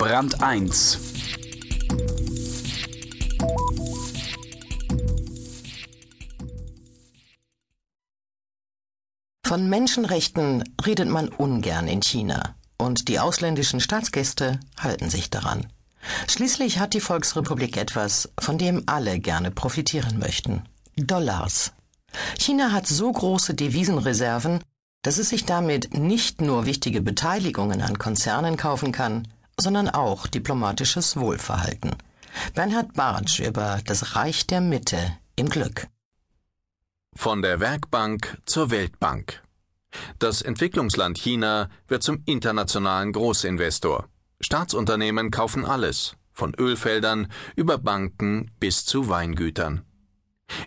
Brand 1 Von Menschenrechten redet man ungern in China und die ausländischen Staatsgäste halten sich daran. Schließlich hat die Volksrepublik etwas, von dem alle gerne profitieren möchten. Dollars. China hat so große Devisenreserven, dass es sich damit nicht nur wichtige Beteiligungen an Konzernen kaufen kann, sondern auch diplomatisches Wohlverhalten. Bernhard Bartsch über das Reich der Mitte im Glück. Von der Werkbank zur Weltbank. Das Entwicklungsland China wird zum internationalen Großinvestor. Staatsunternehmen kaufen alles, von Ölfeldern über Banken bis zu Weingütern.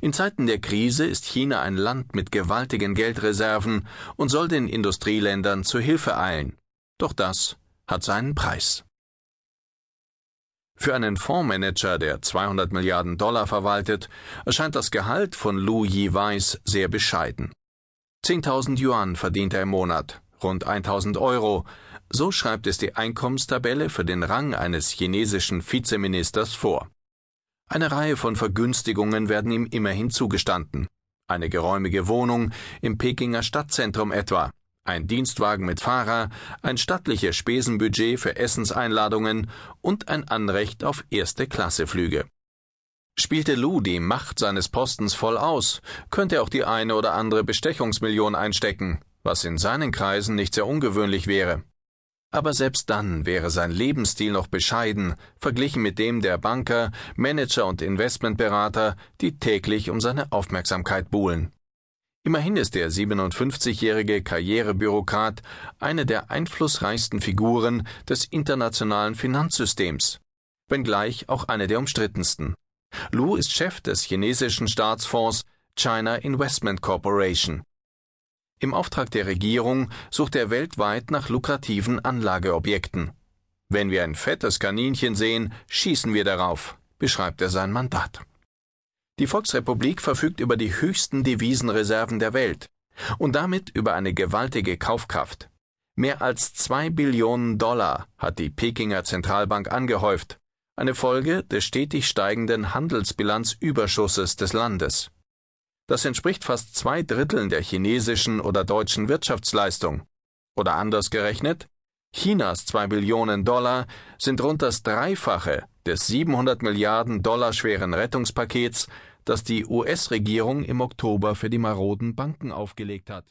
In Zeiten der Krise ist China ein Land mit gewaltigen Geldreserven und soll den Industrieländern zu Hilfe eilen. Doch das hat seinen Preis. Für einen Fondsmanager, der 200 Milliarden Dollar verwaltet, erscheint das Gehalt von Lu Yi-Weiß sehr bescheiden. 10.000 Yuan verdient er im Monat, rund 1.000 Euro. So schreibt es die Einkommenstabelle für den Rang eines chinesischen Vizeministers vor. Eine Reihe von Vergünstigungen werden ihm immerhin zugestanden. Eine geräumige Wohnung im Pekinger Stadtzentrum etwa, ein Dienstwagen mit Fahrer, ein stattliches Spesenbudget für Essenseinladungen und ein Anrecht auf Erste-Klasse-Flüge. Spielte Lou die Macht seines Postens voll aus, könnte auch die eine oder andere Bestechungsmillion einstecken, was in seinen Kreisen nicht sehr ungewöhnlich wäre. Aber selbst dann wäre sein Lebensstil noch bescheiden, verglichen mit dem der Banker, Manager und Investmentberater, die täglich um seine Aufmerksamkeit buhlen. Immerhin ist der 57-jährige Karrierebürokrat eine der einflussreichsten Figuren des internationalen Finanzsystems, wenngleich auch eine der umstrittensten. Lu ist Chef des chinesischen Staatsfonds China Investment Corporation. Im Auftrag der Regierung sucht er weltweit nach lukrativen Anlageobjekten. Wenn wir ein fettes Kaninchen sehen, schießen wir darauf, beschreibt er sein Mandat. Die Volksrepublik verfügt über die höchsten Devisenreserven der Welt und damit über eine gewaltige Kaufkraft. Mehr als zwei Billionen Dollar hat die Pekinger Zentralbank angehäuft, eine Folge des stetig steigenden Handelsbilanzüberschusses des Landes. Das entspricht fast zwei Dritteln der chinesischen oder deutschen Wirtschaftsleistung. Oder anders gerechnet, Chinas zwei Billionen Dollar sind rund das Dreifache des 700 Milliarden Dollar schweren Rettungspakets, das die US-Regierung im Oktober für die maroden Banken aufgelegt hat.